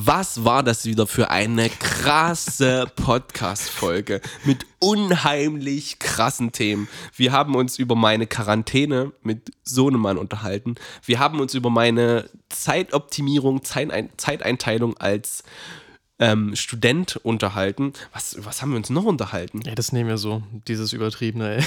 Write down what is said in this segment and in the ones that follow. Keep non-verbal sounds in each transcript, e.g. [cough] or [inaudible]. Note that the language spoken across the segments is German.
Was war das wieder für eine krasse Podcast-Folge mit unheimlich krassen Themen? Wir haben uns über meine Quarantäne mit Sohnemann unterhalten. Wir haben uns über meine Zeitoptimierung, Zeiteinteilung als ähm, Student unterhalten. Was, was haben wir uns noch unterhalten? Ja, das nehmen wir so, dieses Übertriebene, ey.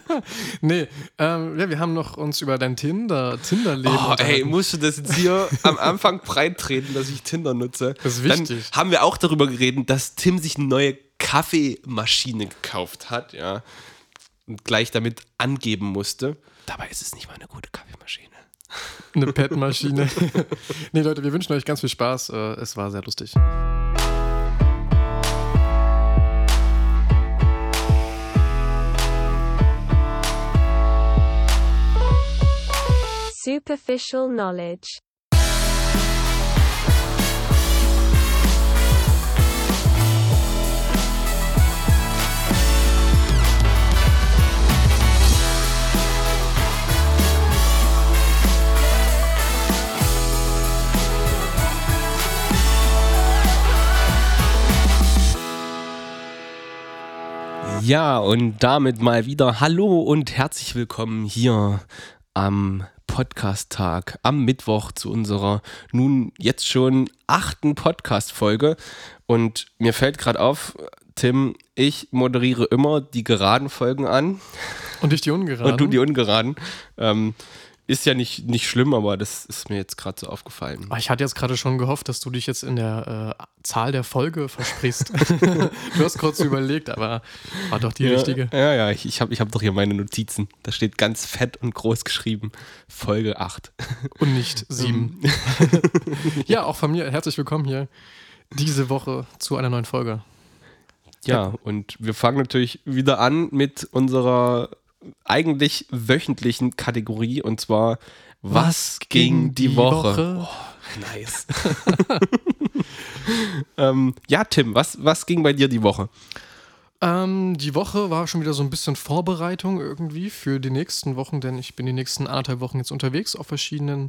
[laughs] nee, ähm, ja, wir haben noch uns über dein Tinder, Tinder-Leben oh, ey, musst du das jetzt hier [laughs] am Anfang breit treten, dass ich Tinder nutze? Das ist wichtig. Dann haben wir auch darüber geredet, dass Tim sich eine neue Kaffeemaschine gekauft hat, ja. Und gleich damit angeben musste. Dabei ist es nicht mal eine gute Kaffeemaschine. Eine Pet-Maschine. [laughs] nee, Leute, wir wünschen euch ganz viel Spaß. Äh, es war sehr lustig. Superficial knowledge. Ja, und damit mal wieder Hallo und herzlich willkommen hier am Podcast-Tag, am Mittwoch zu unserer nun jetzt schon achten Podcast-Folge. Und mir fällt gerade auf, Tim, ich moderiere immer die geraden Folgen an. Und ich die ungeraden. Und du die ungeraden. Ähm, ist ja nicht, nicht schlimm, aber das ist mir jetzt gerade so aufgefallen. Ich hatte jetzt gerade schon gehofft, dass du dich jetzt in der äh, Zahl der Folge versprichst. [laughs] [laughs] du hast kurz überlegt, aber war doch die ja, richtige. Ja, ja, ich, ich habe ich hab doch hier meine Notizen. Da steht ganz fett und groß geschrieben: Folge 8. Und nicht [laughs] 7. ja, auch von mir herzlich willkommen hier diese Woche zu einer neuen Folge. Ja, und wir fangen natürlich wieder an mit unserer eigentlich wöchentlichen Kategorie und zwar Was, Was ging die, die Woche? Woche? Oh, nice. [laughs] ähm, ja, Tim, was, was ging bei dir die Woche? Ähm, die Woche war schon wieder so ein bisschen Vorbereitung irgendwie für die nächsten Wochen, denn ich bin die nächsten anderthalb Wochen jetzt unterwegs auf verschiedenen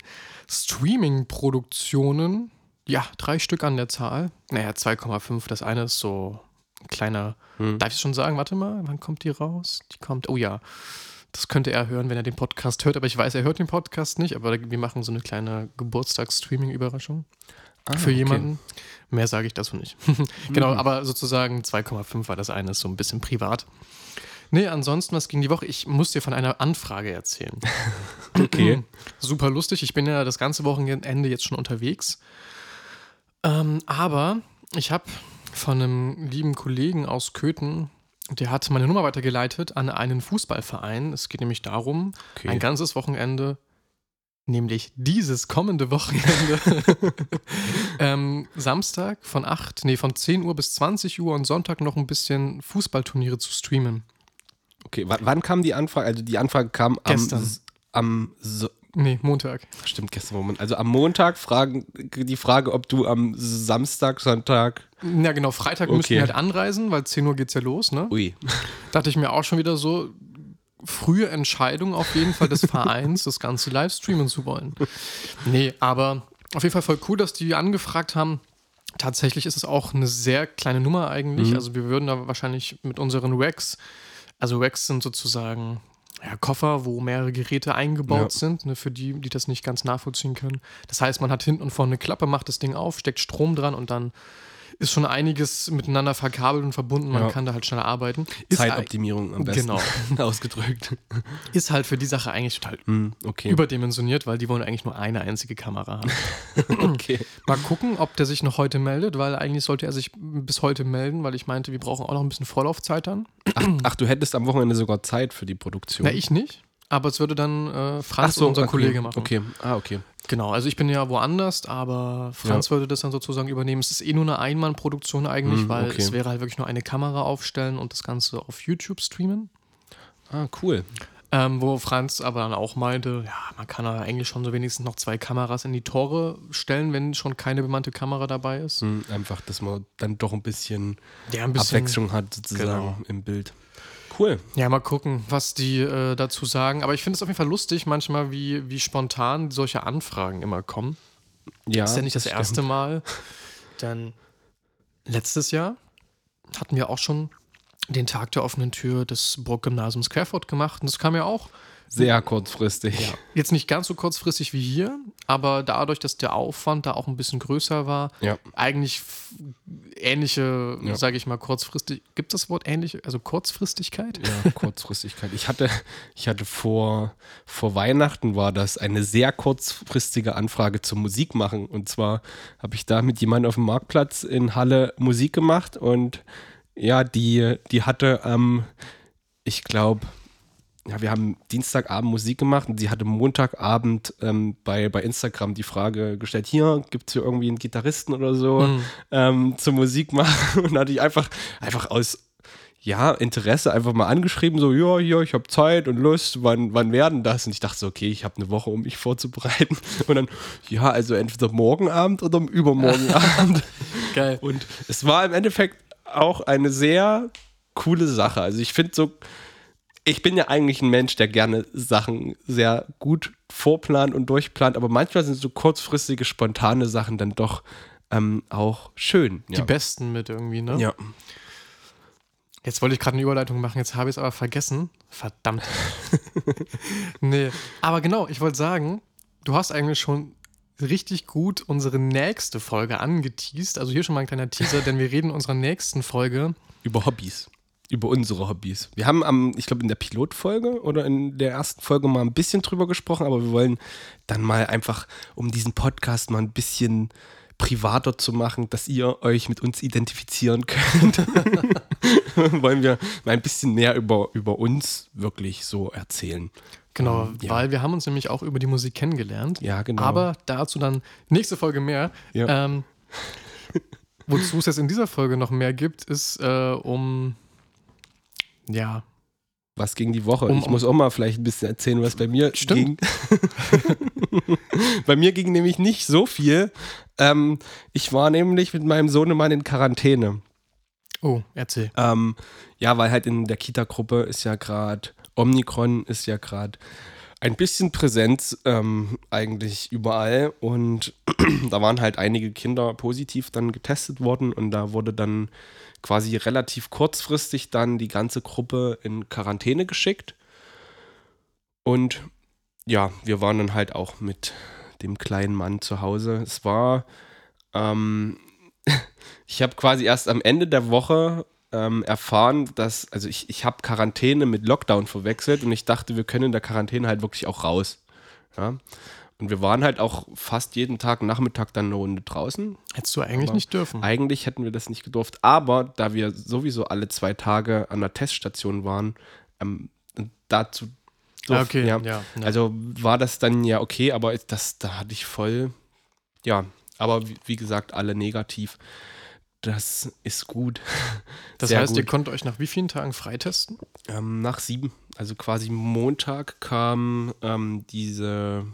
Streaming-Produktionen. Ja, drei Stück an der Zahl. Naja, 2,5. Das eine ist so kleiner, hm. darf ich schon sagen, warte mal, wann kommt die raus? Die kommt, oh ja, das könnte er hören, wenn er den Podcast hört, aber ich weiß, er hört den Podcast nicht, aber wir machen so eine kleine Geburtstags-Streaming-Überraschung. Ah, für okay. jemanden. Mehr sage ich dazu nicht. [laughs] genau, mhm. aber sozusagen 2,5 war das eine, ist so ein bisschen privat. Nee, ansonsten, was ging die Woche? Ich muss dir von einer Anfrage erzählen. [laughs] okay. [clears throat] Super lustig. Ich bin ja das ganze Wochenende jetzt schon unterwegs. Ähm, aber ich habe von einem lieben Kollegen aus Köthen. Der hat meine Nummer weitergeleitet an einen Fußballverein. Es geht nämlich darum, okay. ein ganzes Wochenende, nämlich dieses kommende Wochenende, [laughs] ähm, Samstag von 8, nee, von 10 Uhr bis 20 Uhr und Sonntag noch ein bisschen Fußballturniere zu streamen. Okay, wann kam die Anfrage? Also die Anfrage kam Gestern. am, am so Nee, Montag. Stimmt, gestern Moment. Also am Montag fragen die Frage, ob du am Samstag, Sonntag. Ja, genau, Freitag okay. müssen wir halt anreisen, weil 10 Uhr geht's ja los, ne? Ui. [laughs] Dachte ich mir auch schon wieder so, frühe Entscheidung auf jeden Fall des Vereins, das Ganze live streamen zu wollen. Nee, aber auf jeden Fall voll cool, dass die angefragt haben. Tatsächlich ist es auch eine sehr kleine Nummer eigentlich. Mhm. Also wir würden da wahrscheinlich mit unseren Racks, also Racks sind sozusagen ja, Koffer, wo mehrere Geräte eingebaut ja. sind, ne, für die, die das nicht ganz nachvollziehen können. Das heißt, man hat hinten und vorne eine Klappe, macht das Ding auf, steckt Strom dran und dann ist schon einiges miteinander verkabelt und verbunden. Man ja. kann da halt schneller arbeiten. Ist Zeitoptimierung am besten genau. [laughs] ausgedrückt. Ist halt für die Sache eigentlich total mm, okay. überdimensioniert, weil die wollen eigentlich nur eine einzige Kamera haben. [laughs] okay. Mal gucken, ob der sich noch heute meldet, weil eigentlich sollte er sich bis heute melden, weil ich meinte, wir brauchen auch noch ein bisschen Vorlaufzeit dann. Ach, ach du hättest am Wochenende sogar Zeit für die Produktion. Na, ich nicht. Aber es würde dann äh, Franz, so, unser okay. Kollege, machen. Okay, ah, okay. Genau, also ich bin ja woanders, aber Franz ja. würde das dann sozusagen übernehmen. Es ist eh nur eine Einmannproduktion eigentlich, mm, weil okay. es wäre halt wirklich nur eine Kamera aufstellen und das Ganze auf YouTube streamen. Ah, cool. Ähm, wo Franz aber dann auch meinte, ja, man kann da eigentlich schon so wenigstens noch zwei Kameras in die Tore stellen, wenn schon keine bemannte Kamera dabei ist. Mm, einfach, dass man dann doch ein bisschen, ja, ein bisschen Abwechslung hat sozusagen genau. im Bild. Cool. Ja, mal gucken, was die äh, dazu sagen. Aber ich finde es auf jeden Fall lustig, manchmal, wie, wie spontan solche Anfragen immer kommen. Ja. Das ist ja nicht das, das erste Mal. [laughs] Denn letztes Jahr hatten wir auch schon den Tag der offenen Tür des Burggymnasiums Querfurt gemacht. Und das kam ja auch Sehr kurzfristig. jetzt nicht ganz so kurzfristig wie hier, aber dadurch, dass der Aufwand da auch ein bisschen größer war, Ja. eigentlich ähnliche, Ja. sage ich mal, kurzfristig. Gibt es das Wort ähnlich? Also Kurzfristigkeit? Ja, Kurzfristigkeit. Ich hatte, ich hatte vor, vor Weihnachten war das eine sehr kurzfristige Anfrage zum Musik machen. Und zwar habe ich da mit jemandem auf dem Marktplatz in Halle Musik gemacht und ja, die, die hatte am, ich glaube, ja, wir haben Dienstagabend Musik gemacht und sie hatte Montagabend ähm, bei, bei Instagram die Frage gestellt, hier gibt es hier irgendwie einen Gitarristen oder so Mhm. ähm, zur Musik machen [laughs] und da hatte ich einfach, einfach aus ja, Interesse einfach mal angeschrieben, so, ja, ja, ich habe Zeit und Lust, wann, wann werden das? Und ich dachte so, okay, ich habe eine Woche, um mich vorzubereiten. [laughs] Und dann, ja, also entweder morgen Abend oder übermorgen [laughs] Abend. Geil. Und es war im Endeffekt auch eine sehr coole Sache. Also ich finde so, ich bin ja eigentlich ein Mensch, der gerne Sachen sehr gut vorplant und durchplant, aber manchmal sind so kurzfristige, spontane Sachen dann doch ähm, auch schön. Die besten mit irgendwie, ne? ja. Jetzt wollte ich gerade eine Überleitung machen, jetzt habe ich es aber vergessen. Verdammt. [laughs] nee, aber genau, ich wollte sagen, du hast eigentlich schon richtig gut unsere nächste Folge angeteased. Also hier schon mal ein kleiner Teaser, denn wir reden in unserer nächsten Folge. über Hobbys. Über unsere Hobbys. Wir haben am, ich glaube, in der Pilotfolge oder in der ersten Folge mal ein bisschen drüber gesprochen, aber wir wollen dann mal einfach, um diesen Podcast mal ein bisschen privater zu machen, dass ihr euch mit uns identifizieren [laughs] könnt, [laughs] wollen wir mal ein bisschen mehr über, über uns wirklich so erzählen. Genau, Ähm, ja. weil wir haben uns nämlich auch über die Musik kennengelernt. Ja, genau. Aber dazu dann nächste Folge mehr. Ja. Ähm, wozu es jetzt in dieser Folge noch mehr gibt, ist äh, um ja, Was ging die Woche? Um- ich muss auch mal vielleicht ein bisschen erzählen, was bei mir Stimmt. ging. [laughs] bei mir ging nämlich nicht so viel. Ähm, ich war nämlich mit meinem Sohnemann in Quarantäne. Oh, erzähl. Ähm, ja, weil halt in der Kita-Gruppe ist ja gerade, Omikron ist ja gerade ein bisschen Präsenz ähm, eigentlich überall und [clears throat] da waren halt einige Kinder positiv dann getestet worden und da wurde dann quasi relativ kurzfristig dann die ganze Gruppe in Quarantäne geschickt und ja, wir waren dann halt auch mit dem kleinen Mann zu Hause. Es war, ähm, [laughs] ich habe quasi erst am Ende der Woche ähm, erfahren, dass, also ich, ich habe Quarantäne mit Lockdown verwechselt und ich dachte, wir können in der Quarantäne halt wirklich auch raus. Ja? Und wir waren halt auch fast jeden Tag Nachmittag dann eine Runde draußen. Hättest du eigentlich Aber nicht dürfen. Eigentlich hätten wir das nicht gedurft, aber da wir sowieso alle zwei Tage an der Teststation waren, ähm, dazu Ah, durften, okay, ja. ja, ja. Also war das dann ja okay, aber das, da hatte ich voll, ja, aber wie, wie gesagt, alle negativ. Das ist gut. [laughs] Das Sehr heißt, ihr gut. konntet euch nach wie vielen Tagen freitesten? Ähm, nach sieben, also quasi Montag kam ähm, diese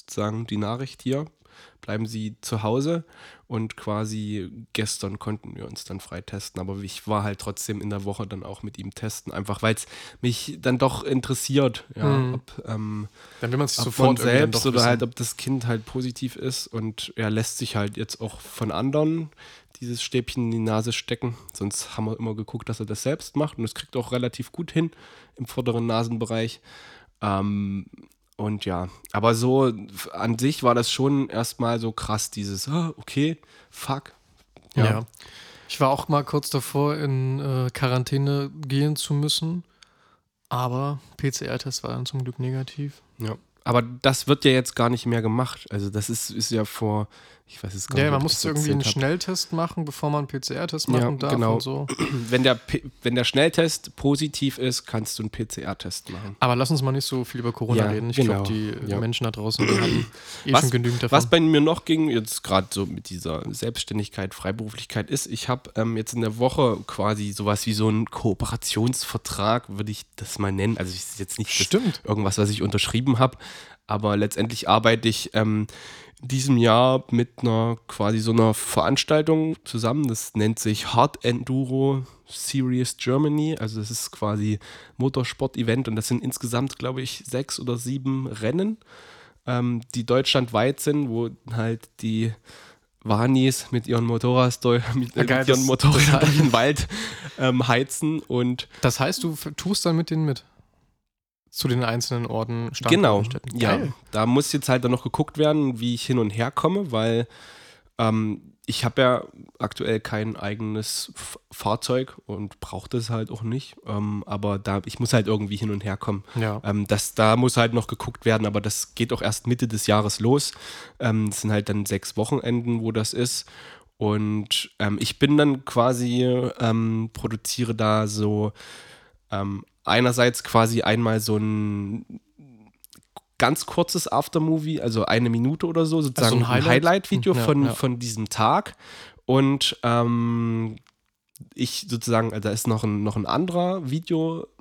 sozusagen die Nachricht hier, bleiben Sie zu Hause und quasi gestern konnten wir uns dann freitesten, aber ich war halt trotzdem in der Woche dann auch mit ihm testen, einfach weil es mich dann doch interessiert, ja, Mhm. ob, ähm, Dann will man sich sofort man selbst oder wissen. halt, ob das Kind halt positiv ist und er lässt sich halt jetzt auch von anderen dieses Stäbchen in die Nase stecken. Sonst haben wir immer geguckt, dass er das selbst macht und das kriegt auch relativ gut hin im vorderen Nasenbereich. Ähm, und ja, aber so an sich war das schon erstmal so krass, dieses, ah, okay, fuck. Ja. Ich war auch mal kurz davor, in äh, Quarantäne gehen zu müssen. Aber PCR-Test war dann zum Glück negativ. ja. Aber das wird ja jetzt gar nicht mehr gemacht. Also das ist, ist ja vor, ich weiß es gar Ja, nicht. man ob musste ich's irgendwie einen hab. Schnelltest machen, bevor man einen PCR-Test machen Ja, darf genau. und so. [clears throat] wenn der, P wenn der Schnelltest positiv ist, kannst du einen PCR-Test machen. Aber lass uns mal nicht so viel über Corona Ja, reden. Ich genau. glaube, die Ja. Menschen da draußen haben eh [clears throat] Was- schon genügend davon. Was bei mir noch ging, jetzt gerade so mit dieser Selbstständigkeit, Freiberuflichkeit, ist, ich habe ähm, jetzt in der Woche quasi sowas wie so einen Kooperationsvertrag, würde ich das mal nennen. Also, es ist jetzt nicht Stimmt. irgendwas, was ich unterschrieben habe, aber letztendlich arbeite ich ähm, diesem Jahr mit einer quasi so einer Veranstaltung zusammen. Das nennt sich Hard Enduro Series Germany. Also das ist quasi Motorsport-Event und das sind insgesamt, glaube ich, sechs oder sieben Rennen, ähm, die deutschlandweit sind, wo halt die Wanis mit ihren Motorrads [laughs] durch, mit, Ah, geil, mit ihren Motorrädern den Wald ähm, heizen und Das heißt, du tust dann mit denen mit? Zu den einzelnen Orten, Standorten, Genau, ja. Da muss jetzt halt dann noch geguckt werden, wie ich hin und her komme, weil ähm, ich habe ja aktuell kein eigenes F Fahrzeug und brauche das halt auch nicht. Ähm, aber da ich muss halt irgendwie hin und her kommen. Ja. Ähm, das, da muss halt noch geguckt werden, aber das geht auch erst Mitte des Jahres los. Ähm, das sind halt dann sechs Wochenenden, wo das ist. Und ähm, ich bin dann quasi, ähm, produziere da so einerseits quasi einmal so ein ganz kurzes Aftermovie, also eine Minute oder so, sozusagen Also ein ein Highlight? Highlight-Video Ja, von, ja. von diesem Tag. Und ähm, ich sozusagen, also da ist noch ein, noch ein anderer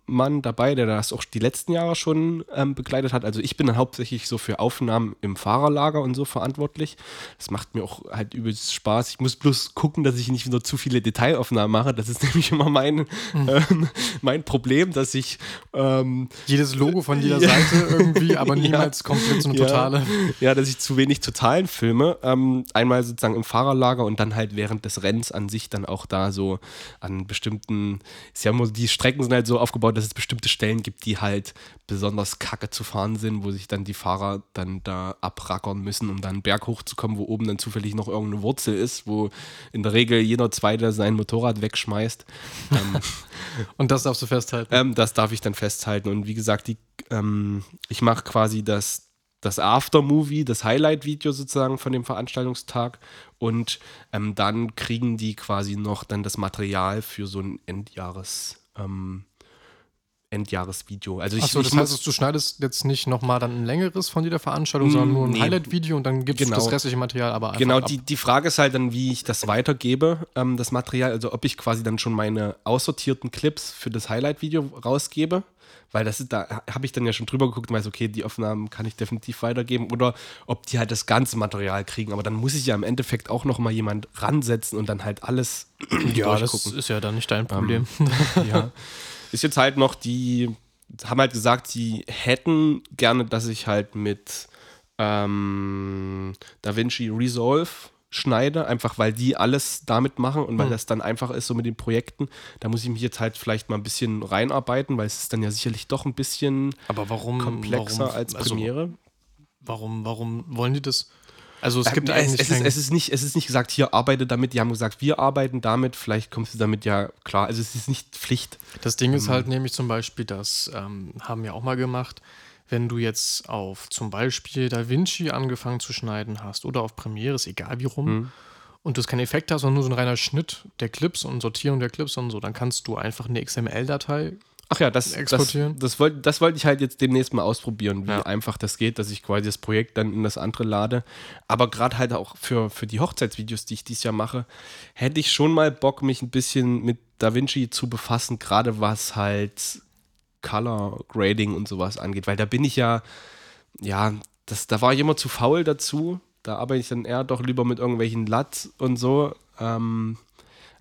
Videomann dabei, der das auch die letzten Jahre schon ähm, begleitet hat. Also ich bin dann hauptsächlich so für Aufnahmen im Fahrerlager und so verantwortlich. Das macht mir auch halt übelst Spaß. Ich muss bloß gucken, dass ich nicht wieder zu viele Detailaufnahmen mache. Das ist [laughs] nämlich immer mein, ähm, mein Problem, dass ich ähm, Jedes Logo von jeder [laughs] Ja. Seite irgendwie, aber [laughs] Ja. niemals komplett so eine Ja. totale. Ja, dass ich zu wenig Totalen filme. Ähm, einmal sozusagen im Fahrerlager und dann halt während des Rennens an sich dann auch da so an bestimmten, ist ja immer, die Strecken sind halt so aufgebaut, dass es bestimmte Stellen gibt, die halt besonders kacke zu fahren sind, wo sich dann die Fahrer dann da abrackern müssen, um dann einen Berg hochzukommen, wo oben dann zufällig noch irgendeine Wurzel ist, wo in der Regel jeder Zweite sein Motorrad wegschmeißt. ähm, [laughs] Und das darfst du festhalten. ähm, das darf ich dann festhalten. Und wie gesagt, die, ähm, ich mache quasi das, das Aftermovie, das Highlight-Video sozusagen von dem Veranstaltungstag. Und ähm, dann kriegen die quasi noch dann das Material für so ein Endjahres, ähm, Endjahresvideo. Also ich, Achso, das heißt, du schneidest jetzt nicht nochmal dann ein längeres von jeder Veranstaltung, sondern nur ein Nee. Highlight-Video und dann gibst Genau. du das restliche Material aber einfach Genau, ab. die, die Frage ist halt dann, wie ich das weitergebe, ähm, das Material. Also ob ich quasi dann schon meine aussortierten Clips für das Highlight-Video rausgebe. Weil das ist, da habe ich dann ja schon drüber geguckt und weiß, okay, die Aufnahmen kann ich definitiv weitergeben. Oder ob die halt das ganze Material kriegen. Aber dann muss ich ja im Endeffekt auch noch mal jemand ransetzen und dann halt alles [clears throat] ja, das ist ja dann nicht dein Problem. [laughs] ja. [laughs] Ist jetzt halt noch die, haben halt gesagt, sie hätten gerne, dass ich halt mit ähm, DaVinci Resolve schneide, einfach weil die alles damit machen und weil Hm. das dann einfach ist so mit den Projekten. Da muss ich mich jetzt halt vielleicht mal ein bisschen reinarbeiten, weil es ist dann ja sicherlich doch ein bisschen Aber warum komplexer warum, als also Premiere. warum, warum wollen die das? Also es gibt Äh, eigentlich es, es, ist, es, ist nicht, es ist nicht gesagt, hier arbeite damit. Die haben gesagt, wir arbeiten damit. Vielleicht kommst du damit ja klar. Also es ist nicht Pflicht. Das Ding Ähm. ist halt nämlich zum Beispiel, das ähm, haben wir auch mal gemacht, wenn du jetzt auf zum Beispiel DaVinci angefangen zu schneiden hast oder auf Premiere, ist egal wie rum, Mhm. und du keinen Effekt hast, sondern nur so ein reiner Schnitt der Clips und Sortierung der Clips und so, dann kannst du einfach eine XML-Datei Ach ja, das, das, Exportieren? das wollte das wollte ich halt jetzt demnächst mal ausprobieren, wie Ja. einfach das geht, dass ich quasi das Projekt dann in das andere lade. Aber gerade halt auch für, für die Hochzeitsvideos, die ich dieses Jahr mache, hätte ich schon mal Bock, mich ein bisschen mit DaVinci zu befassen, gerade was halt Color Grading und sowas angeht, weil da bin ich ja, ja, das, da war ich immer zu faul dazu. Da arbeite ich dann eher doch lieber mit irgendwelchen LUT und so. Ähm,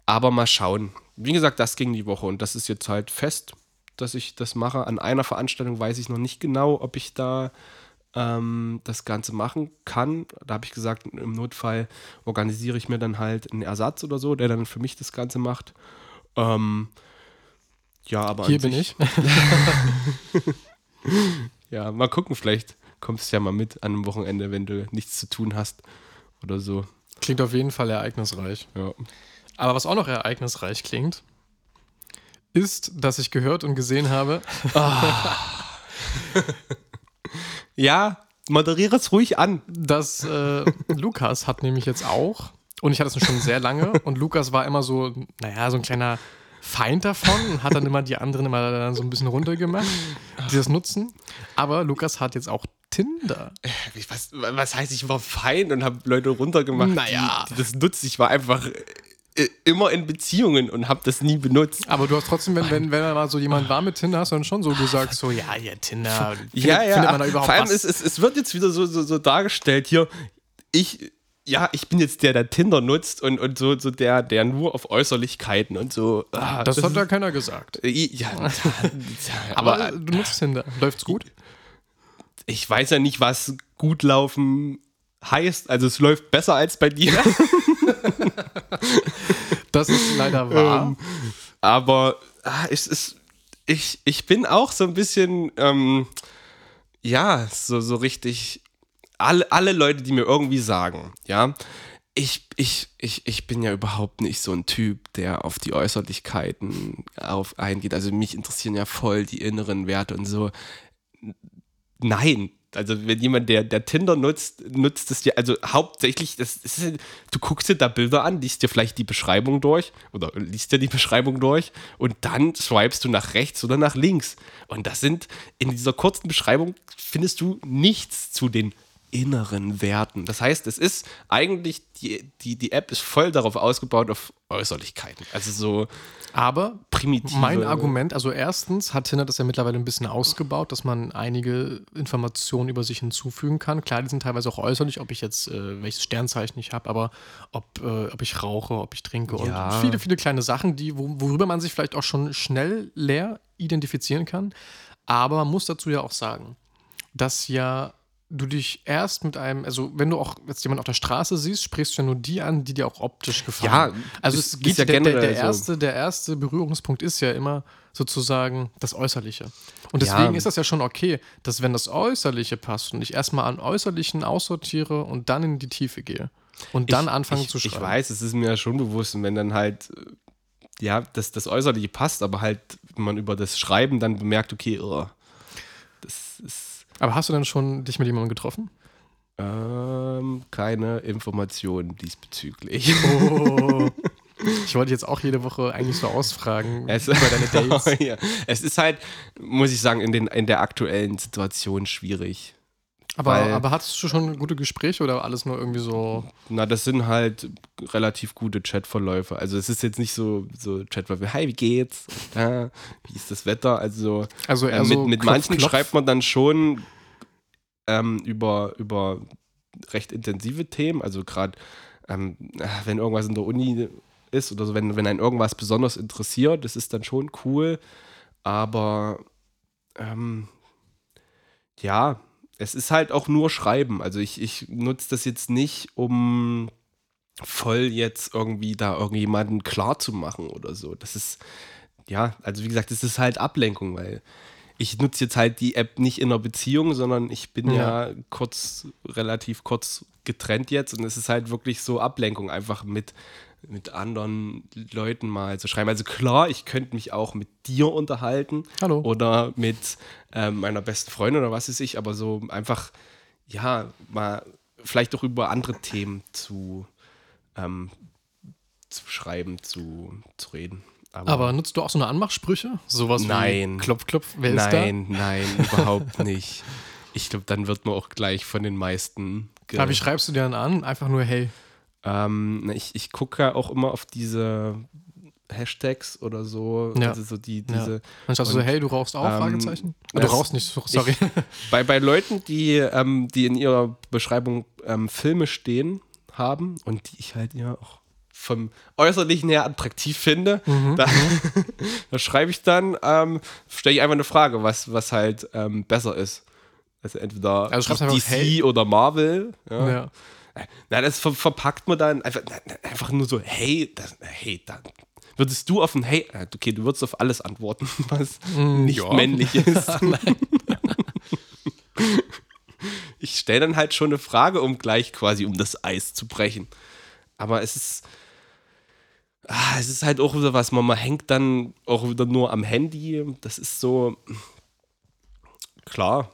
aber mal schauen. Wie gesagt, das ging die Woche und das ist jetzt halt fest, dass ich das mache. An einer Veranstaltung weiß ich noch nicht genau, ob ich da ähm, das Ganze machen kann. Da habe ich gesagt, im Notfall organisiere ich mir dann halt einen Ersatz oder so, der dann für mich das Ganze macht. Ähm, ja, aber Hier bin ich. [laughs] Ja, mal gucken, vielleicht kommst du ja mal mit an einem Wochenende, wenn du nichts zu tun hast oder so. Klingt auf jeden Fall ereignisreich. Ja. Aber was auch noch ereignisreich klingt, ist, dass ich gehört und gesehen habe, Ja, moderiere es ruhig an. dass äh, Lukas hat nämlich jetzt auch, und ich hatte es schon sehr lange, und Lukas war immer so, naja, so ein kleiner Feind davon und hat dann immer die anderen immer dann so ein bisschen runtergemacht, die das nutzen. Aber Lukas hat jetzt auch Tinder. Was, was heißt, ich war fein und habe Leute runtergemacht, Naja. die, die das nutzen. Ich war einfach äh, immer in Beziehungen und habe das nie benutzt. Aber du hast trotzdem, wenn, wenn, wenn da mal so jemand war mit Tinder, hast du dann schon so gesagt, so, ja, ja, Tinder. Findet, ja, ja. Findet man da überhaupt Vor allem was? es, es wird jetzt wieder so, so, so dargestellt hier. Ich, ja, ich bin jetzt der, der Tinder nutzt und, und so, so der, der nur auf Äußerlichkeiten und so. Ah, das, hat ist- da keiner gesagt. äh, ja, [laughs] ja, Aber, aber du nutzt Tinder. Läuft's gut? ich weiß ja nicht, was gut laufen heißt, also es läuft besser als bei dir. [laughs] Das ist leider wahr. Ähm, aber ah, es ist, ich, ich bin auch so ein bisschen, ähm, ja, so, so richtig, alle, alle Leute, die mir irgendwie sagen, ja, ich, ich, ich, ich bin ja überhaupt nicht so ein Typ, der auf die Äußerlichkeiten auf eingeht. Also mich interessieren ja voll die inneren Werte und so. Nein. Also wenn jemand, der, der Tinder nutzt, nutzt es dir, also hauptsächlich, das ist, du guckst dir da Bilder an, liest dir vielleicht die Beschreibung durch oder liest dir die Beschreibung durch und dann swipest du nach rechts oder nach links. Und das sind, in dieser kurzen Beschreibung findest du nichts zu den inneren Werten. Das heißt, es ist eigentlich, die, die, die App ist voll darauf ausgebaut auf Äußerlichkeiten. Also so Aber primitive. mein Argument, also erstens hat Tinder das ja mittlerweile ein bisschen ausgebaut, dass man einige Informationen über sich hinzufügen kann. Klar, die sind teilweise auch äußerlich, ob ich jetzt äh, welches Sternzeichen ich habe, aber ob, äh, ob ich rauche, ob ich trinke Ja. und viele, viele kleine Sachen, die, wo, worüber man sich vielleicht auch schon schnell leer identifizieren kann. Aber man muss dazu ja auch sagen, dass ja du dich erst mit einem, also wenn du auch jetzt jemanden auf der Straße siehst, sprichst du ja nur die an, die dir auch optisch gefallen. Ja, also ist- es ist geht ja der, der, generell der, so. erste, der erste Berührungspunkt ist ja immer sozusagen das Äußerliche. Und deswegen Ja. ist das ja schon okay, dass wenn das Äußerliche passt und ich erstmal an Äußerlichen aussortiere und dann in die Tiefe gehe und dann ich, anfange ich, zu schreiben. Ich weiß, es ist mir ja schon bewusst, und wenn dann halt, äh, ja, das, das Äußerliche passt, aber halt man über das Schreiben dann bemerkt, okay, oh, das ist Aber hast du denn schon dich mit jemandem getroffen? ähm, keine Informationen diesbezüglich. Oh. [laughs] Ich wollte jetzt auch jede Woche eigentlich so ausfragen Es, über deine [laughs] Dates. ja. es ist halt, muss ich sagen, in, den, in der aktuellen Situation schwierig. Aber, aber hattest du schon gute Gespräche oder alles nur irgendwie so? Na, das sind halt relativ gute Chatverläufe. Also es ist jetzt nicht so, so Chatverläufe, hi, wie geht's? Ja, wie ist das Wetter? Also Also äh, mit, so mit Klopf, manchen Klopf. schreibt man dann schon ähm, über, über recht intensive Themen. Also gerade ähm, äh, wenn irgendwas in der Uni ist oder so, wenn, wenn einen irgendwas besonders interessiert, das ist dann schon cool. Aber ähm, ja, es ist halt auch nur Schreiben. Also ich, ich nutze das jetzt nicht, um voll jetzt irgendwie da irgendjemanden klar zu machen oder so. Das ist, ja, also wie gesagt, das ist halt Ablenkung, weil ich nutze jetzt halt die App nicht in einer Beziehung, sondern ich bin ja, kurz, relativ kurz getrennt jetzt und es ist halt wirklich so Ablenkung, einfach mit, mit anderen Leuten mal zu schreiben. Also klar, ich könnte mich auch mit dir unterhalten Hallo. oder mit ähm, meiner besten Freundin oder was weiß ich, aber so einfach, ja, mal vielleicht auch über andere Themen zu, ähm, zu schreiben, zu, zu reden. Aber nutzt du auch so eine Anmachsprüche? Sowas Nein. wie Klopf, Klopf, wer ist nein, nein, überhaupt [laughs] nicht. Ich glaube, dann wird man auch gleich von den meisten. ge- da? Aber wie schreibst du dir dann an? Einfach nur, hey. Ähm, ich ich gucke ja auch immer auf diese Hashtags oder so. Ja. Also so die, Ja. diese. Dann sagst du so, hey, du rauchst auch? ähm, Fragezeichen. du das- rauchst nicht, so- sorry. [laughs] Bei, bei Leuten, die, ähm, die in ihrer Beschreibung ähm, Filme stehen haben und die ich halt ja auch vom Äußerlichen her attraktiv finde, Mhm, da, [laughs] da schreibe ich dann, ähm, stelle ich einfach eine Frage, was, was halt ähm, besser ist. Also entweder Also DC einfach, hey. oder Marvel. Ja. ja. Na, das ver verpackt man dann einfach, na, einfach nur so, hey, das, hey, dann würdest du auf ein Hey, äh, okay, du würdest auf alles antworten, [laughs] was nicht ja. männlich [laughs] ist. [laughs] ich stelle dann halt schon eine Frage, um gleich quasi um das Eis zu brechen. Aber es ist, ah, es ist halt auch wieder was, man, man hängt dann auch wieder nur am Handy. Das ist so, klar.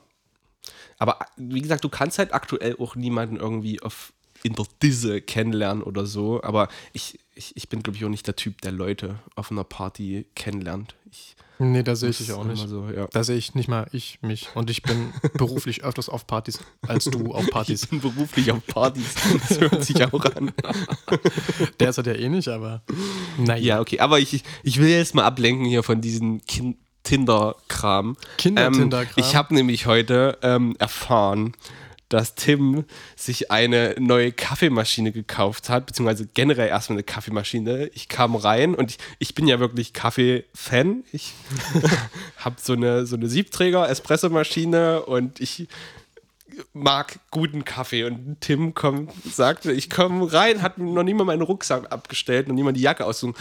Aber wie gesagt, du kannst halt aktuell auch niemanden irgendwie auf in der Disse kennenlernen oder so. Aber ich, ich, ich bin, glaube ich, auch nicht der Typ, der Leute auf einer Party kennenlernt. Ich, Nee, da sehe ich dich auch nicht. So, ja. Da sehe ich nicht mal ich mich. Und ich bin [laughs] beruflich öfters auf Partys als du auf Partys. Ich bin beruflich auf Partys. Das hört sich auch an. [laughs] Der ist halt ja eh nicht, aber naja. Ja, okay. Aber ich, ich will jetzt mal ablenken hier von diesem Kin Tinder-Kram. Kinder-Tinder-Kram. Ähm, ich habe nämlich heute ähm, erfahren, dass Tim sich eine neue Kaffeemaschine gekauft hat, beziehungsweise generell erstmal eine Kaffeemaschine. Ich kam rein und ich, ich bin ja wirklich Kaffee-Fan. Ich [laughs] habe so eine, so eine Siebträger-Espressomaschine und ich mag guten Kaffee. Und Tim kommt, sagte, ich komme rein, hat noch niemand meinen Rucksack abgestellt und niemand die Jacke ausgesucht.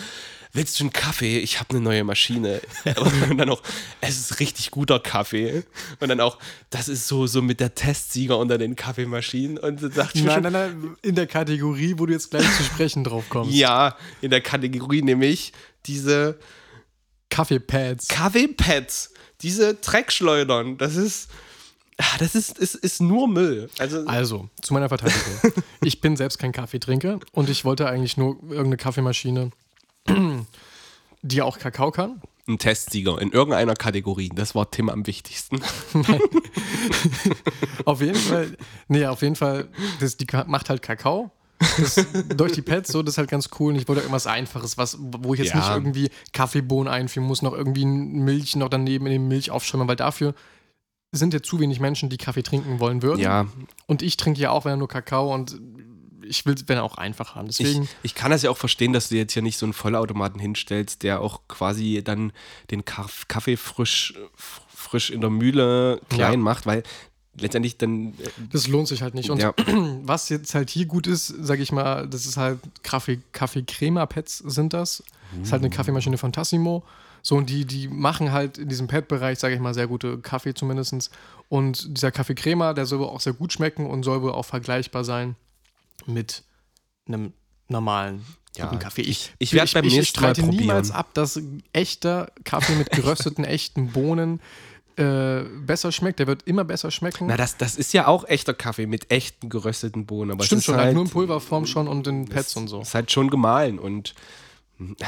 Willst du einen Kaffee? Ich habe eine neue Maschine. [laughs] Und dann auch, es ist richtig guter Kaffee. Und dann auch, das ist so, so mit der Testsieger unter den Kaffeemaschinen. Und dann dachte ich Nein, nein, nein, in der Kategorie, wo du jetzt gleich zu sprechen drauf kommst. ja, in der Kategorie nämlich diese Kaffeepads. Kaffeepads, diese Dreckschleudern. Das ist, ah, das ist, ist, ist nur Müll. Also, Also, zu meiner Verteidigung. [laughs] ich bin selbst kein Kaffeetrinker und ich wollte eigentlich nur irgendeine Kaffeemaschine, die auch Kakao kann. ein Testsieger in irgendeiner Kategorie. Das war Tim am wichtigsten. [laughs] Auf jeden Fall, nee, auf jeden Fall, das, die macht halt Kakao. Das, durch die Pads, so, das ist halt ganz cool. Und ich wollte irgendwas Einfaches, was, wo ich jetzt Ja. nicht irgendwie Kaffeebohnen einführen muss, noch irgendwie Milch noch daneben in den Milch aufschäumen, weil dafür sind ja zu wenig Menschen, die Kaffee trinken wollen würden. Ja, Und ich trinke ja auch, wenn er nur Kakao und ich will es, er auch einfach haben. ich, Deswegen, ich kann das ja auch verstehen, dass du jetzt hier nicht so einen Vollautomaten hinstellst, der auch quasi dann den Kaff- Kaffee frisch, frisch in der Mühle klein Ja. macht, weil letztendlich dann. äh, das lohnt sich halt nicht. Und ja, [clears throat] was jetzt halt hier gut ist, sage ich mal, das ist halt Kaffee, Kaffee-Crema-Pads sind das. Das ist halt eine Kaffeemaschine von Tassimo. So, und die, die machen halt in diesem Pad-Bereich, sage ich mal, sehr gute Kaffee zumindest. Und dieser Kaffee-Crema, der soll wohl auch sehr gut schmecken und soll wohl auch vergleichbar sein mit einem normalen Ja, guten Kaffee. Ich, ich werd beim ich, nächsten Mal streite niemals probieren. ab, dass echter Kaffee mit [laughs] gerösteten, echten Bohnen äh, besser schmeckt. Der wird immer besser schmecken. na, das, das ist ja auch echter Kaffee mit echten gerösteten Bohnen. Aber Stimmt ist schon, halt, halt nur in Pulverform schon und in Pads und so. Ist halt schon gemahlen und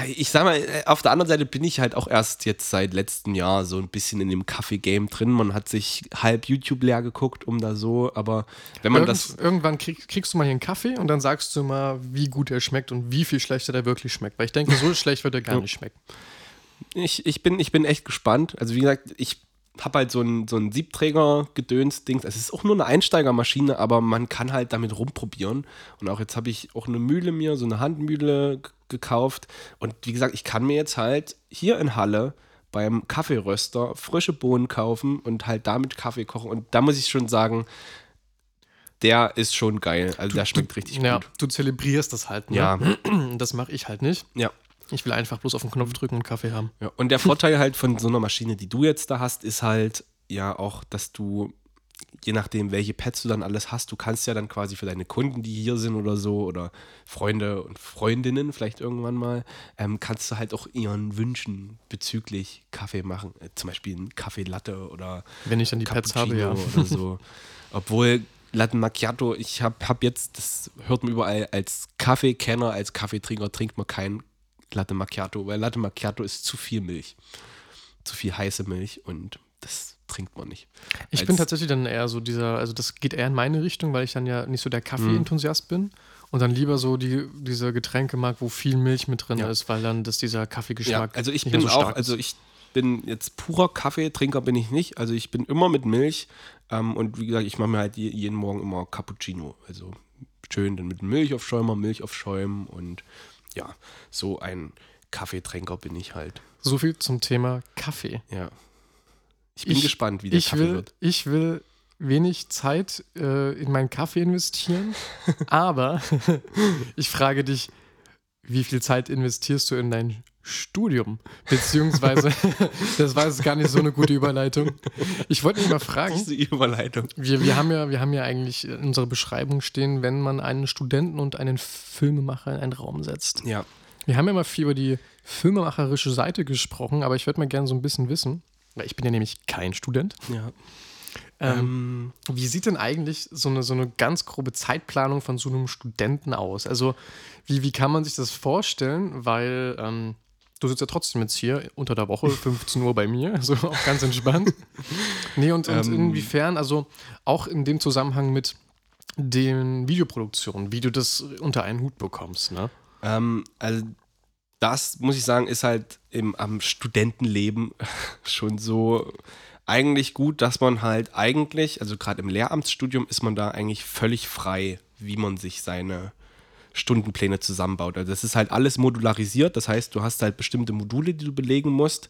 ich sag mal, auf der anderen Seite bin ich halt auch erst jetzt seit letztem Jahr so ein bisschen in dem Kaffee-Game drin. Man hat sich halb YouTube leer geguckt, um da so, aber wenn man Irgend, das. irgendwann krieg, kriegst du mal hier einen Kaffee und dann sagst du mal, wie gut er schmeckt und wie viel schlechter der wirklich schmeckt. Weil ich denke, so [laughs] schlecht wird er gar nicht schmecken. Ich, ich, bin, ich bin echt gespannt. Also, wie gesagt, ich habe halt so ein, so ein Siebträger-Gedöns-Ding. Es ist auch nur eine Einsteigermaschine, aber man kann halt damit rumprobieren. Und auch jetzt habe ich auch eine Mühle mir, so eine Handmühle gekauft. Und wie gesagt, ich kann mir jetzt halt hier in Halle beim Kaffeeröster frische Bohnen kaufen und halt damit Kaffee kochen. Und da muss ich schon sagen, der ist schon geil. Also der schmeckt richtig Ja, gut. du zelebrierst das halt. Ne? Ja, [clears throat] Das mache ich halt nicht. ja. Ich will einfach bloß auf den Knopf drücken und Kaffee haben. Ja, und der Vorteil halt von so einer Maschine, die du jetzt da hast, ist halt ja auch, dass du, je nachdem, welche Pads du dann alles hast, du kannst ja dann quasi für deine Kunden, die hier sind oder so, oder Freunde und Freundinnen vielleicht irgendwann mal, ähm, kannst du halt auch ihren Wünschen bezüglich Kaffee machen. Äh, zum Beispiel einen Kaffee Latte oder Wenn ich dann die Pads habe, ja. oder so. [laughs] Obwohl Latte Macchiato, ich habe hab jetzt, das hört man überall, als Kaffeekenner, als Kaffeetrinker trinkt man kein Latte Macchiato, weil Latte Macchiato ist zu viel Milch. Zu viel heiße Milch und das trinkt man nicht. Ich bin tatsächlich dann eher so dieser, also das geht eher in meine Richtung, weil ich dann ja nicht so der Kaffee-Enthusiast bin und dann lieber so die, diese Getränke mag, wo viel Milch mit drin Ja. ist, weil dann das dieser Ja, Kaffeegeschmack also ich nicht bin so auch, stark also ich bin jetzt purer Kaffeetrinker bin ich nicht. Also ich bin immer mit Milch ähm, und wie gesagt, ich mache mir halt je, jeden Morgen immer Cappuccino. Also schön dann mit Milch auf Schäumer, Milch auf Schäumen und ja, so ein Kaffeetrinker bin ich halt. So viel zum Thema Kaffee. Ja. Ich bin Ich- gespannt, wie der Kaffee will, wird. ich will wenig Zeit äh, in meinen Kaffee investieren, [laughs] aber [laughs] ich frage dich, wie viel Zeit investierst du in dein Studium? Beziehungsweise, [laughs] das war jetzt gar nicht so eine gute Überleitung. Ich wollte mich mal fragen, Diese Überleitung. wir, wir, haben ja, wir haben ja eigentlich in unserer Beschreibung stehen, wenn man einen Studenten und einen Filmemacher in einen Raum setzt. Ja. Wir haben ja mal viel über die filmemacherische Seite gesprochen, aber ich würde mal gerne so ein bisschen wissen, ich bin ja nämlich kein Student. Ja. Ähm, wie sieht denn eigentlich so eine, so eine ganz grobe Zeitplanung von so einem Studenten aus? Also, wie, wie kann man sich das vorstellen? Weil ähm, du sitzt ja trotzdem jetzt hier unter der Woche, [laughs] 15 Uhr bei mir, also auch ganz entspannt. [laughs] Nee, und, und Ähm. inwiefern, also auch in dem Zusammenhang mit den Videoproduktionen, wie du das unter einen Hut bekommst, ne? Ähm, also das muss ich sagen, ist halt im, am Studentenleben [laughs] schon so eigentlich gut, dass man halt eigentlich, also gerade im Lehramtsstudium ist man da eigentlich völlig frei, wie man sich seine Stundenpläne zusammenbaut. Also das ist halt alles modularisiert, das heißt, du hast halt bestimmte Module, die du belegen musst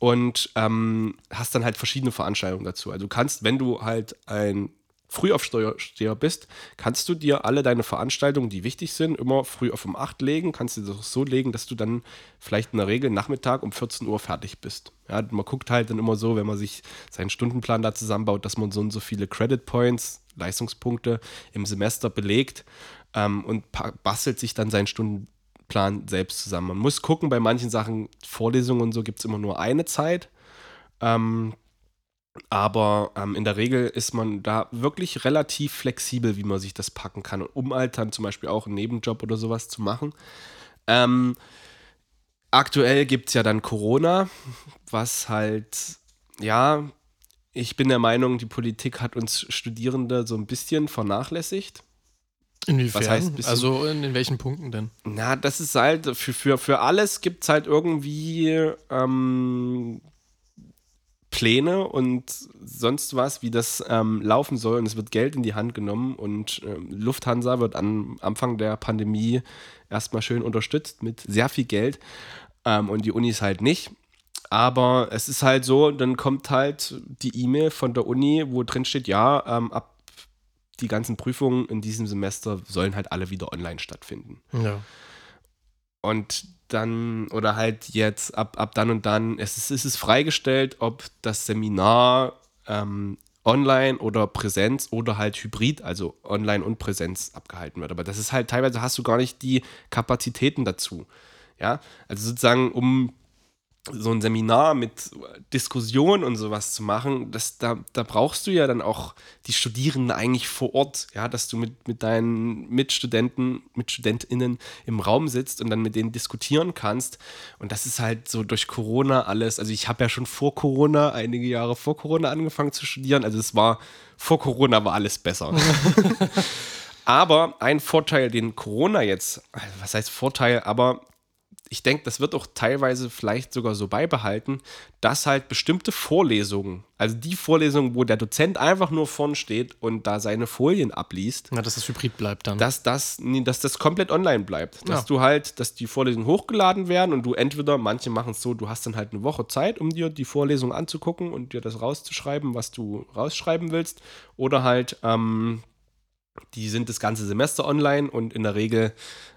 und ähm, hast dann halt verschiedene Veranstaltungen dazu. Also du kannst, wenn du halt ein Frühaufsteher bist, kannst du dir alle deine Veranstaltungen, die wichtig sind, immer früh auf um 8 legen, kannst du das so legen, dass du dann vielleicht in der Regel Nachmittag um 14 Uhr fertig bist. Ja, man guckt halt dann immer so, wenn man sich seinen Stundenplan da zusammenbaut, dass man so und so viele Credit Points, Leistungspunkte im Semester belegt ähm, und bastelt sich dann seinen Stundenplan selbst zusammen. Man muss gucken, bei manchen Sachen, Vorlesungen und so, gibt es immer nur eine Zeit. Ähm, aber ähm, in der Regel ist man da wirklich relativ flexibel, wie man sich das packen kann. Und um halt dann zum Beispiel auch einen Nebenjob oder sowas zu machen. Ähm, aktuell gibt es ja dann Corona, was halt, ja, ich bin der Meinung, die Politik hat uns Studierende so ein bisschen vernachlässigt. Inwiefern? Was heißt also in, in, welchen Punkten denn? Na, das ist halt, für, für, für alles gibt es halt irgendwie ähm, Pläne und sonst was, wie das ähm, laufen soll. Und es wird Geld in die Hand genommen und ähm, Lufthansa wird am Anfang der Pandemie erstmal schön unterstützt mit sehr viel Geld ähm, und die Unis halt nicht. Aber es ist halt so, dann kommt halt die E-Mail von der Uni, wo drin steht, ja, ähm, ab die ganzen Prüfungen in diesem Semester sollen halt alle wieder online stattfinden. Ja. Und dann, oder halt jetzt ab, ab dann und dann, es ist, es ist freigestellt, ob das Seminar ähm, online oder Präsenz oder halt Hybrid, also online und Präsenz abgehalten wird. Aber das ist halt teilweise hast du gar nicht die Kapazitäten dazu. Ja, also sozusagen, um so ein Seminar mit Diskussion und sowas zu machen, das, da, da brauchst du ja dann auch die Studierenden eigentlich vor Ort, ja, dass du mit, mit deinen Mitstudenten, MitstudentInnen im Raum sitzt und dann mit denen diskutieren kannst. Und das ist halt so durch Corona alles. Also ich habe ja schon vor Corona, einige Jahre vor Corona angefangen zu studieren. Also es war, vor Corona war alles besser. [laughs] aber ein Vorteil, den Corona jetzt, also was heißt Vorteil, aber ich denke, das wird auch teilweise vielleicht sogar so beibehalten, dass halt bestimmte Vorlesungen, also die Vorlesungen, wo der Dozent einfach nur vorn steht und da seine Folien abliest, ja, dass das Hybrid bleibt dann. Dass das, dass das komplett online bleibt. Dass ja. du halt, dass die Vorlesungen hochgeladen werden und du entweder, manche machen es so, du hast dann halt eine Woche Zeit, um dir die Vorlesung anzugucken und dir das rauszuschreiben, was du rausschreiben willst, oder halt, ähm, die sind das ganze Semester online und in der Regel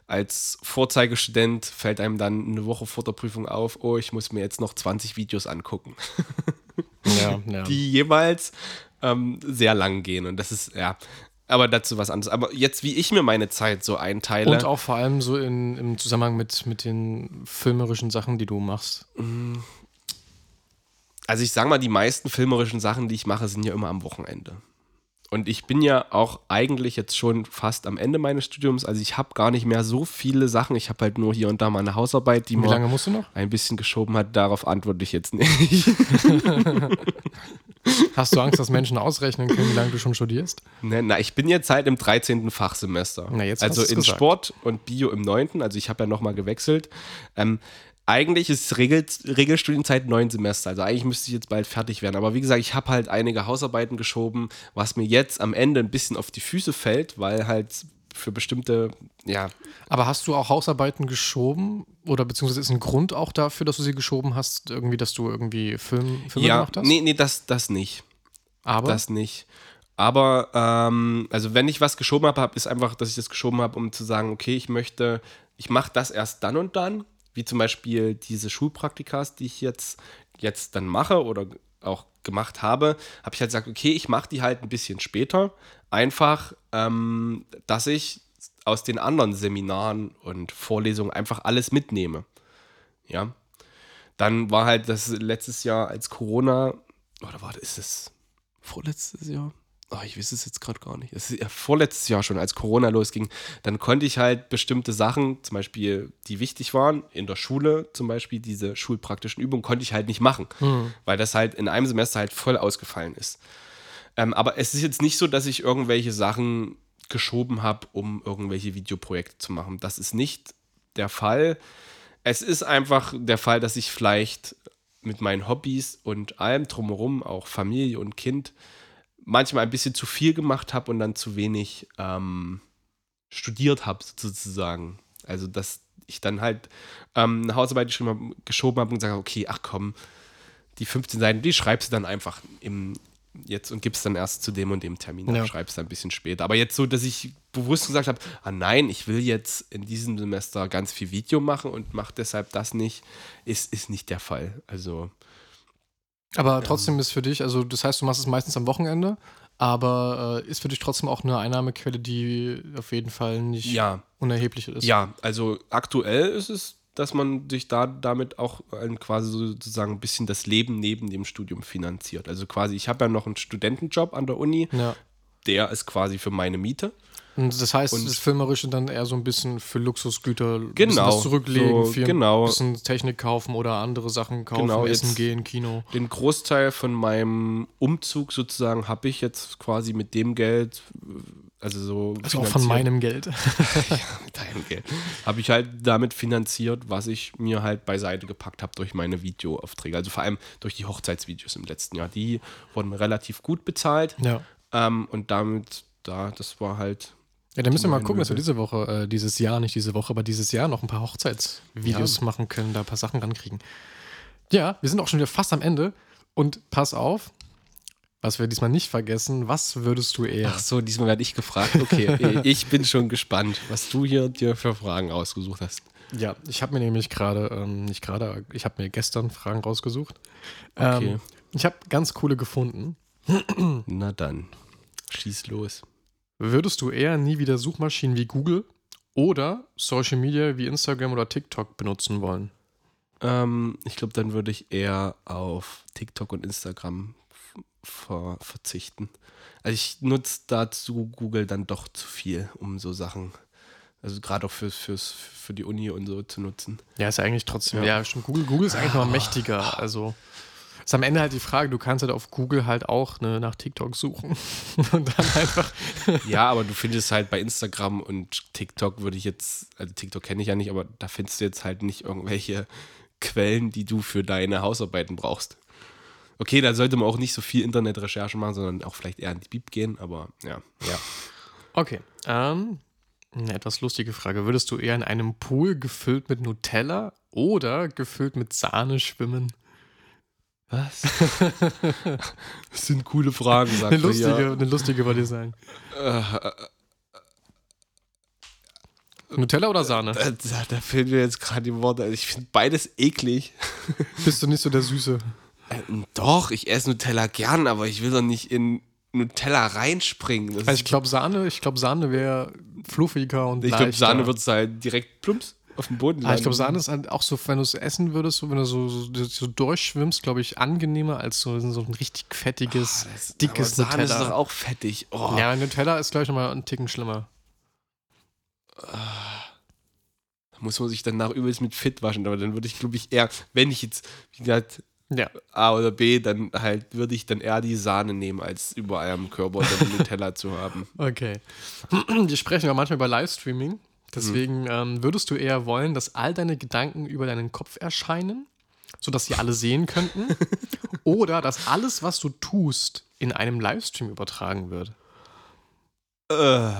als Vorzeigestudent fällt einem dann eine Woche vor der Prüfung auf, oh, ich muss mir jetzt noch 20 Videos angucken. ja, ja. [laughs] Die jeweils ähm, sehr lang gehen. Und das ist, ja, aber dazu was anderes. Aber jetzt, wie ich mir meine Zeit so einteile. Und auch vor allem so in, im Zusammenhang mit, mit den filmerischen Sachen, die du machst. Also ich sage mal, die meisten filmerischen Sachen, die ich mache, sind ja immer am Wochenende. Und ich bin ja auch eigentlich jetzt schon fast am Ende meines Studiums. Also ich habe gar nicht mehr so viele Sachen. Ich habe halt nur hier und da mal eine Hausarbeit, die Wie lange musst du noch? ein bisschen geschoben hat. Darauf antworte ich jetzt nicht. [laughs] Hast du Angst, dass Menschen ausrechnen können, wie lange du schon studierst? Ne, na, ich bin jetzt halt im 13. Fachsemester. Na, jetzt also in gesagt. Sport und Bio im 9. Also ich habe ja nochmal gewechselt. Ähm, eigentlich ist Regel, Regelstudienzeit neun Semester. Also eigentlich müsste ich jetzt bald fertig werden. Aber wie gesagt, ich habe halt einige Hausarbeiten geschoben, was mir jetzt am Ende ein bisschen auf die Füße fällt, weil halt für bestimmte, ja. Aber hast du auch Hausarbeiten geschoben? Oder beziehungsweise ist ein Grund auch dafür, dass du sie geschoben hast? Irgendwie, dass du irgendwie Film, Filme ja, gemacht hast? Nee, nee, das, das nicht. Aber? Das nicht. Aber, ähm, also wenn ich was geschoben habe, ist einfach, dass ich das geschoben habe, um zu sagen, okay, ich möchte, ich mache das erst dann und dann wie zum Beispiel diese Schulpraktikas, die ich jetzt, jetzt dann mache oder auch gemacht habe, habe ich halt gesagt, okay, ich mache die halt ein bisschen später. Einfach, ähm, dass ich aus den anderen Seminaren und Vorlesungen einfach alles mitnehme. Ja. Dann war halt das letztes Jahr als Corona, oder warte, ist es vorletztes Jahr? Oh, ich weiß es jetzt gerade gar nicht. Es ist ja vorletztes Jahr schon, als Corona losging, dann konnte ich halt bestimmte Sachen, zum Beispiel, die wichtig waren, in der Schule zum Beispiel, diese schulpraktischen Übungen, konnte ich halt nicht machen, mhm. weil das halt in einem Semester halt voll ausgefallen ist. Ähm, aber es ist jetzt nicht so, dass ich irgendwelche Sachen geschoben habe, um irgendwelche Videoprojekte zu machen. Das ist nicht der Fall. Es ist einfach der Fall, dass ich vielleicht mit meinen Hobbys und allem drumherum, auch Familie und Kind, manchmal ein bisschen zu viel gemacht habe und dann zu wenig ähm, studiert habe, sozusagen. Also, dass ich dann halt ähm, eine Hausarbeit geschrieben hab, geschoben habe und gesagt habe, okay, ach komm, die 15 Seiten, die schreibst du dann einfach im, jetzt und gib's dann erst zu dem und dem Termin ab, Ja. schreib's dann ein bisschen später. Aber jetzt so, dass ich bewusst gesagt habe, ah nein, ich will jetzt in diesem Semester ganz viel Video machen und mache deshalb das nicht, ist, ist nicht der Fall. Also Aber trotzdem ist für dich, also das heißt, du machst es meistens am Wochenende, aber äh, ist für dich trotzdem auch eine Einnahmequelle, die auf jeden Fall nicht ja, unerheblich ist. ja, also aktuell ist es, dass man sich da damit auch ein, quasi sozusagen ein bisschen das Leben neben dem Studium finanziert. Also quasi, ich habe ja noch einen Studentenjob an der Uni, ja. der ist quasi für meine Miete. Und das heißt, Und- das Filmerische dann eher so ein bisschen für Luxusgüter Genau, was zurücklegen, so, für genau. ein bisschen Technik kaufen oder andere Sachen kaufen, Genau, essen gehen, Kino. Den Großteil von meinem Umzug sozusagen habe ich jetzt quasi mit dem Geld, also so Also auch von meinem Geld. [laughs] mit deinem Geld, habe ich halt damit finanziert, was ich mir halt beiseite gepackt habe durch meine Videoaufträge. Also vor allem durch die Hochzeitsvideos im letzten Jahr. Die wurden relativ gut bezahlt ja. ähm, und damit, da, das war halt Ja, dann müssen wir mal gucken, dass wir diese Woche, äh, dieses Jahr, nicht diese Woche, aber dieses Jahr noch ein paar Hochzeitsvideos machen können, da ein paar Sachen rankriegen. Ja, wir sind auch schon wieder fast am Ende. Und pass auf, was wir diesmal nicht vergessen, was würdest du eher? Ach so, diesmal werde ich gefragt. Okay, [laughs] ich bin schon gespannt, was du hier dir für Fragen ausgesucht hast. Ja, ich habe mir nämlich gerade, ähm, nicht gerade, ich habe mir gestern Fragen rausgesucht. Okay. Ähm, ich habe ganz coole gefunden. Na dann, schieß los. Würdest du eher nie wieder Suchmaschinen wie Google oder Social Media wie Instagram oder TikTok benutzen wollen? Ähm, ich glaube, dann würde ich eher auf TikTok und Instagram ver verzichten. Also ich nutze dazu Google dann doch zu viel, um so Sachen, also gerade auch fürs, fürs, für die Uni und so zu nutzen. Ja, ist ja eigentlich trotzdem, Ja. ja, stimmt. Google, Google ist eigentlich noch mächtiger. Also ist am Ende halt die Frage, du kannst halt auf Google halt auch ne, nach TikTok suchen [laughs] und dann einfach. [laughs] Ja, aber du findest halt bei Instagram und TikTok würde ich jetzt, also TikTok kenne ich ja nicht, aber da findest du jetzt halt nicht irgendwelche Quellen, die du für deine Hausarbeiten brauchst. Okay, da sollte man auch nicht so viel Internetrecherche machen, sondern auch vielleicht eher in die Bib gehen, aber ja. Ja. Okay. Ähm, eine etwas lustige Frage. Würdest du eher in einem Pool gefüllt mit Nutella oder gefüllt mit Sahne schwimmen? Was? [laughs] Das sind coole Fragen, sagt Eine lustige, hier. eine lustige wollte ich sagen. Äh, äh, Nutella oder Sahne? da, da fehlen mir jetzt gerade die Worte. Also ich finde beides eklig. [laughs] Bist du nicht so der Süße? Äh, doch, ich esse Nutella gern, aber ich will doch nicht in Nutella reinspringen. Also ich glaube Sahne, ich glaube Sahne wäre fluffiger und Ich glaube. Sahne wird es halt direkt plumps auf dem Boden Ah, ich glaube, landen. Sahne ist halt auch so, wenn du es essen würdest, so, wenn du so, so, so durchschwimmst, glaube ich, angenehmer als so, so ein richtig fettiges, Ah, Das- dickes aber Sahne Nutella. ist doch auch fettig. Oh. Ja, Nutella ist, glaube ich, nochmal einen Ticken schlimmer. Da muss man sich danach übelst mit Fit waschen. Aber dann würde ich, glaube ich, eher, wenn ich jetzt, wie gesagt, Ja. A oder B, dann halt würde ich dann eher die Sahne nehmen, als überall am Körper dann Nutella zu haben. [laughs] Okay. Wir sprechen ja manchmal über Livestreaming. Deswegen Mhm. ähm, würdest du eher wollen, dass all deine Gedanken über deinen Kopf erscheinen, sodass sie alle sehen könnten? [laughs] oder dass alles, was du tust, in einem Livestream übertragen wird? Äh,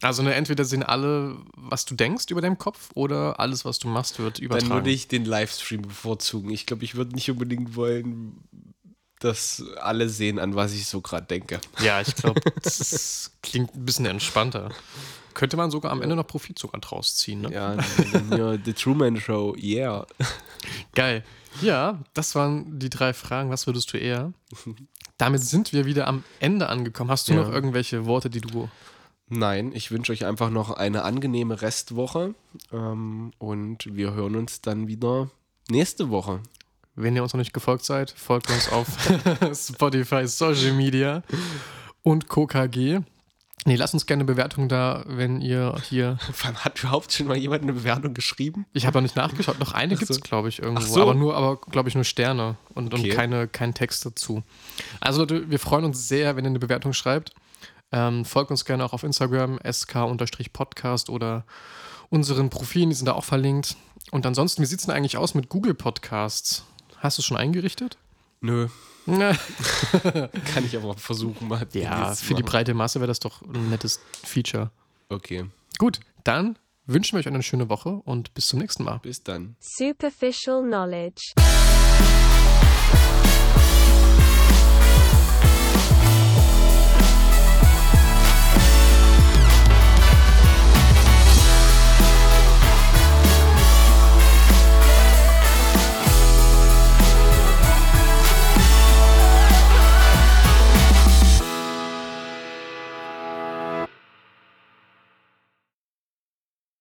Also ne, entweder sehen alle, was du denkst über deinem Kopf, oder alles, was du machst, wird übertragen. dann würde ich den Livestream bevorzugen. Ich glaube, ich würde nicht unbedingt wollen, dass alle sehen, an was ich so gerade denke. Ja, ich glaube, [laughs] das klingt ein bisschen entspannter. Könnte man sogar am Ende noch Profit sogar draus ziehen, ne? Ja, The Truman Show, yeah. [laughs] Geil. Ja, das waren die drei Fragen. Was würdest du eher? [laughs] Damit sind wir wieder am Ende angekommen. Hast du Ja. noch irgendwelche Worte, die du. Nein, ich wünsche euch einfach noch eine angenehme Restwoche ähm, und wir hören uns dann wieder nächste Woche. Wenn ihr uns noch nicht gefolgt seid, folgt uns auf [laughs] Spotify, Social Media und KKG. Nee, lasst uns gerne eine Bewertung da, wenn ihr hier. [laughs] Vor allem hat überhaupt schon mal jemand eine Bewertung geschrieben? Ich habe noch nicht nachgeschaut. Noch eine gibt es, glaube ich, irgendwo. So. Aber nur, aber glaube ich, nur Sterne und, und Okay. keine, kein Text dazu. Also Leute, wir freuen uns sehr, wenn ihr eine Bewertung schreibt. Ähm, folgt uns gerne auch auf Instagram, sk-podcast oder unseren Profilen, die sind da auch verlinkt. Und ansonsten, wie sieht es denn eigentlich aus mit Google Podcasts? Hast du es schon eingerichtet? Nö, [laughs] kann ich aber versuchen mal. demnächst für die breite Masse wäre das doch ein nettes Feature. Okay, Gut, dann wünschen wir euch eine schöne Woche und bis zum nächsten Mal. bis dann. Superficial knowledge.